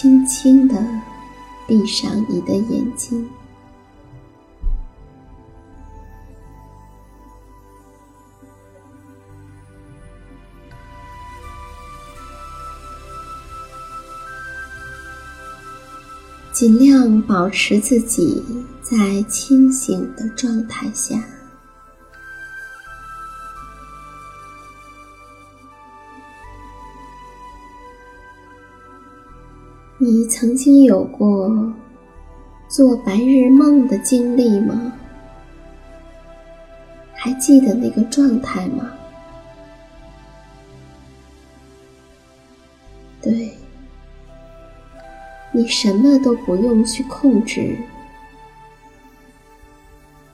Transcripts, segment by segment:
轻轻地闭上你的眼睛，尽量保持自己在清醒的状态下。你曾经有过做白日梦的经历吗？还记得那个状态吗？对，你什么都不用去控制，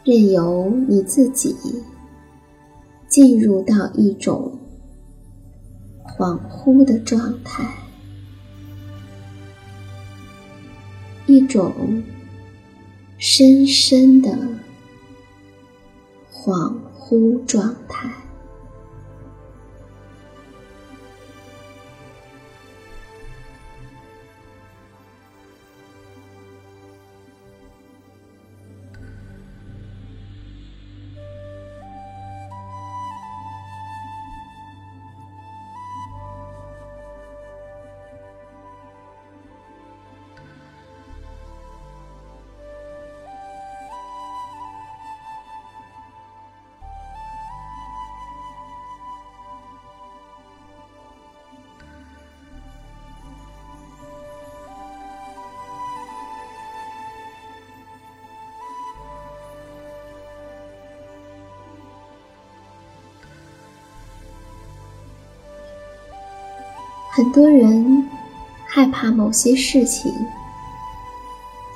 任由你自己进入到一种恍惚的状态。一种深深的恍惚状态。很多人害怕某些事情，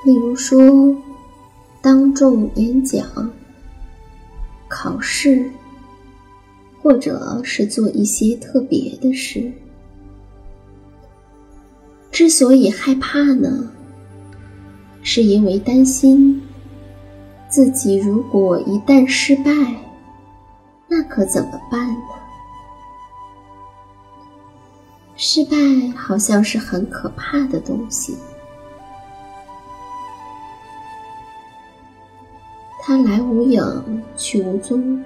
例如说当众演讲、考试，或者是做一些特别的事。之所以害怕呢，是因为担心自己如果一旦失败，那可怎么办呢？失败好像是很可怕的东西，它来无影去无踪，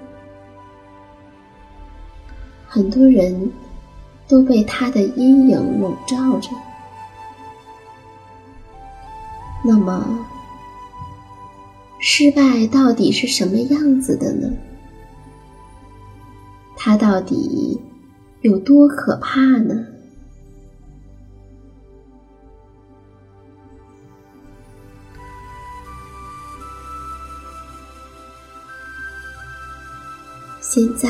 很多人都被它的阴影笼罩着。那么，失败到底是什么样子的呢？它到底有多可怕呢？现在，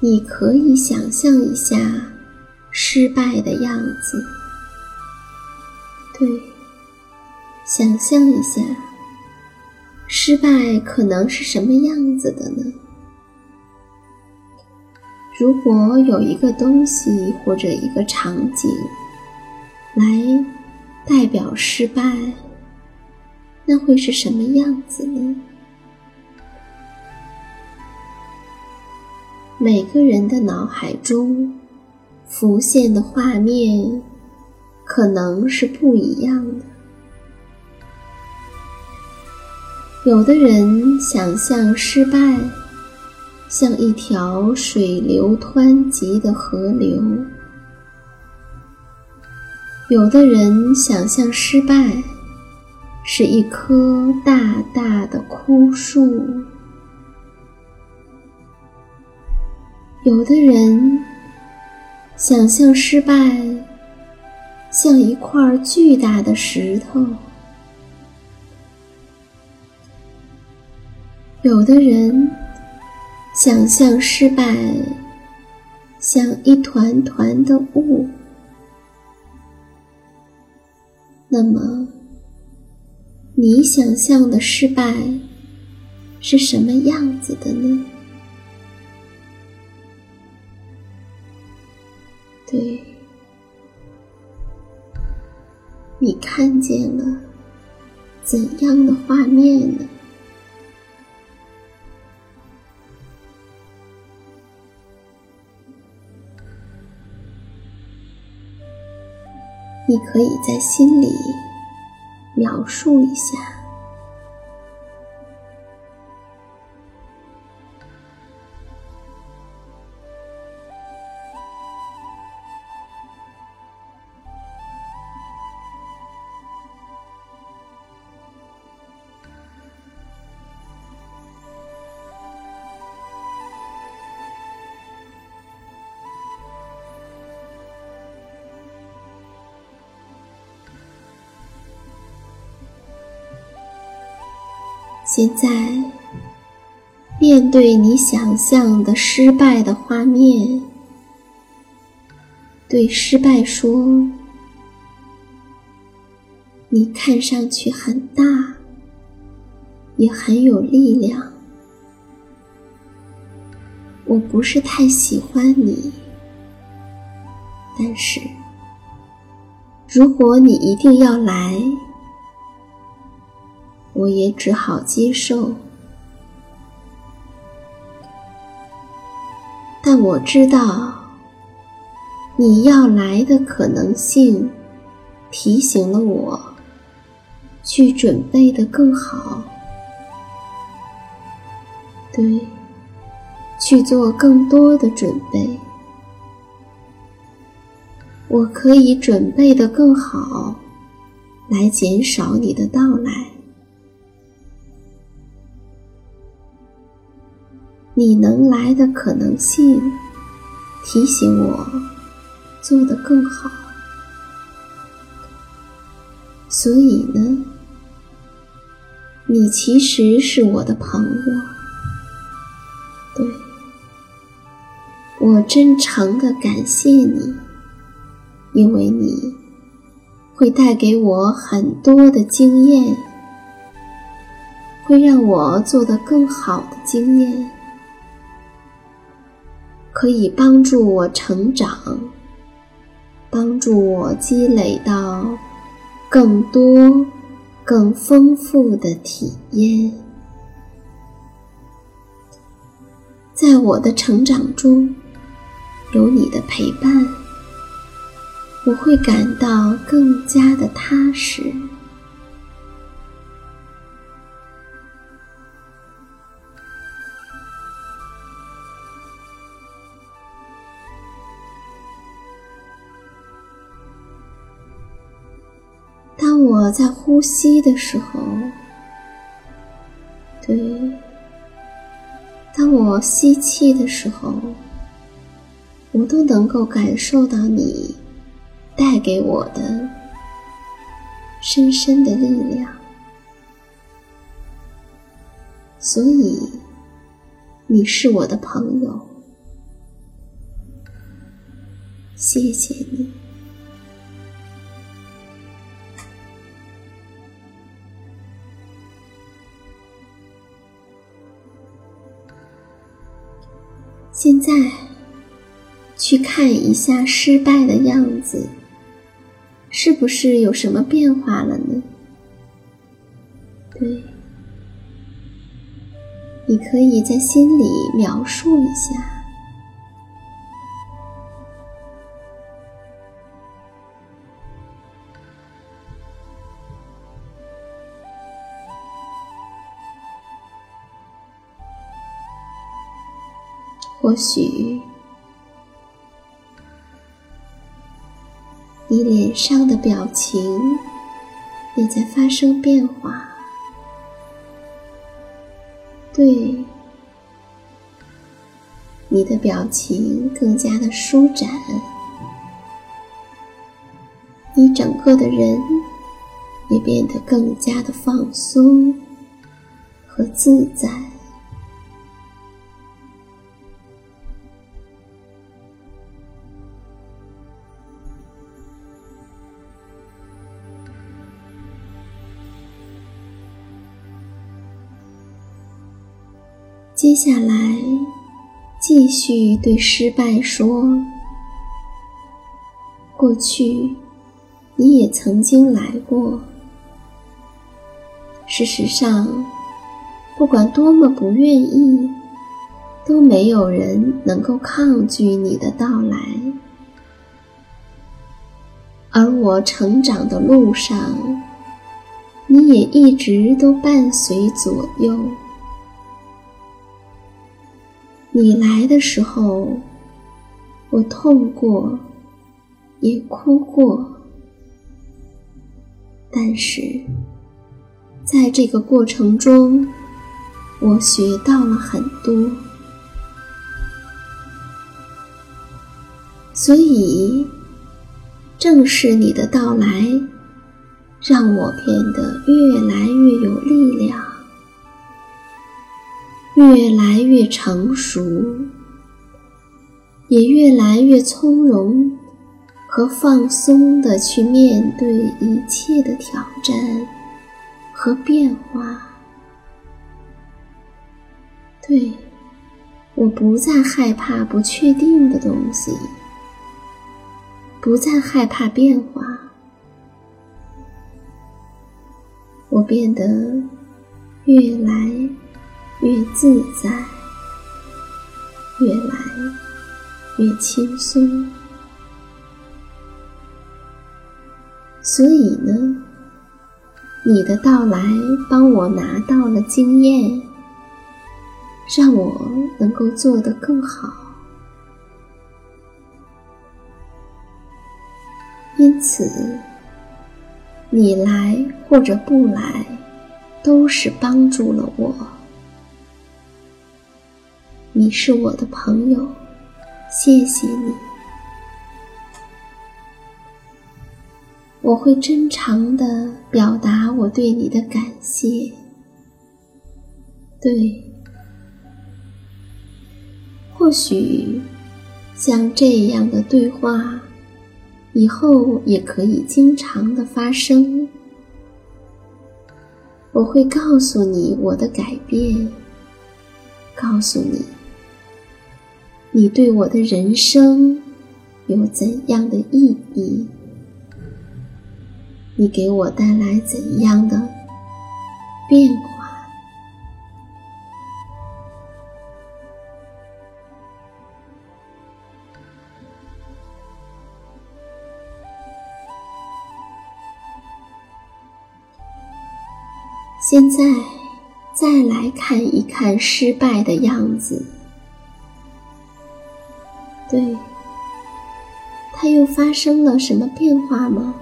你可以想象一下失败的样子。对，想象一下，失败可能是什么样子的呢？如果有一个东西或者一个场景来代表失败，那会是什么样子呢？每个人的脑海中浮现的画面可能是不一样的。有的人想象失败像一条水流湍急的河流，有的人想象失败是一棵大大的枯树。有的人想象失败像一块巨大的石头，有的人想象失败像一团团的雾。那么，你想象的失败是什么样子的呢？对，你看见了怎样的画面呢？你可以在心里描述一下。现在，面对你想象的失败的画面，对失败说：“你看上去很大，也很有力量。我不是太喜欢你，但是，如果你一定要来。”我也只好接受，但我知道你要来的可能性，提醒了我去准备的更好，对，去做更多的准备，我可以准备的更好，来减少你的到来。你能来的可能性，提醒我做得更好。所以呢，你其实是我的朋友。对，我真诚的感谢你，因为你会带给我很多的经验，会让我做得更好的经验。可以帮助我成长，帮助我积累到更多、更丰富的体验。在我的成长中，有你的陪伴，我会感到更加的踏实。我在呼吸的时候，对，当我吸气的时候，我都能够感受到你带给我的深深的力量，所以你是我的朋友，谢谢你。现在，去看一下失败的样子，是不是有什么变化了呢？对，你可以在心里描述一下。或许，你脸上的表情也在发生变化。对，你的表情更加的舒展，你整个的人也变得更加的放松和自在。接下来，继续对失败说：“过去，你也曾经来过。事实上，不管多么不愿意，都没有人能够抗拒你的到来。而我成长的路上，你也一直都伴随左右。”你来的时候，我痛过，也哭过，但是在这个过程中，我学到了很多，所以正是你的到来，让我变得越来越有力量。越来越成熟，也越来越从容和放松的去面对一切的挑战和变化。对，我不再害怕不确定的东西，不再害怕变化，我变得越来。越自在，越来越轻松。所以呢，你的到来帮我拿到了经验，让我能够做得更好。因此，你来或者不来，都是帮助了我。你是我的朋友，谢谢你。我会真诚的表达我对你的感谢。对，或许像这样的对话，以后也可以经常的发生。我会告诉你我的改变，告诉你。你对我的人生有怎样的意义？你给我带来怎样的变化？现在再来看一看失败的样子。对，他又发生了什么变化吗？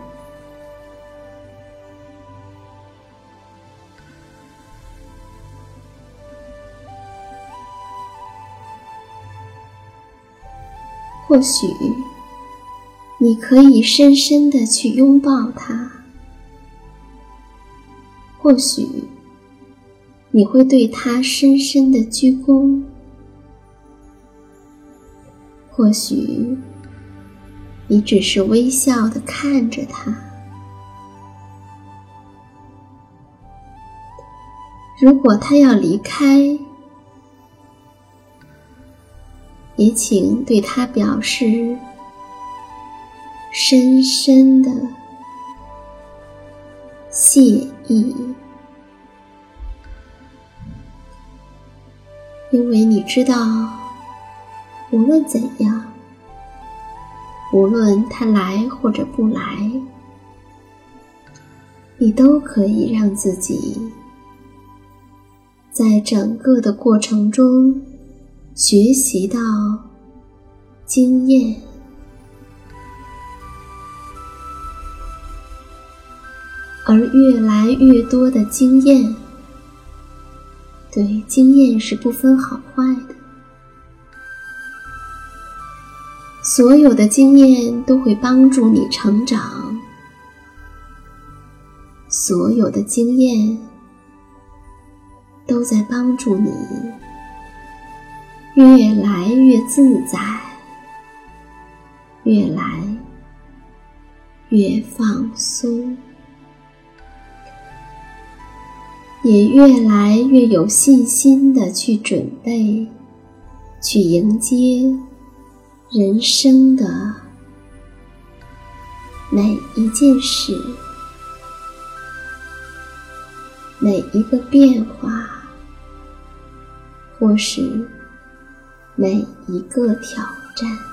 或许你可以深深的去拥抱他。或许你会对他深深的鞠躬。或许你只是微笑的看着他。如果他要离开，也请对他表示深深的谢意，因为你知道，无论怎样，无论他来或者不来，你都可以让自己。在整个的过程中，学习到经验，而越来越多的经验，对经验是不分好坏的，所有的经验都会帮助你成长，所有的经验。都在帮助你越来越自在，越来越放松，也越来越有信心的去准备，去迎接人生的每一件事，每一个变化。或是每一个挑战。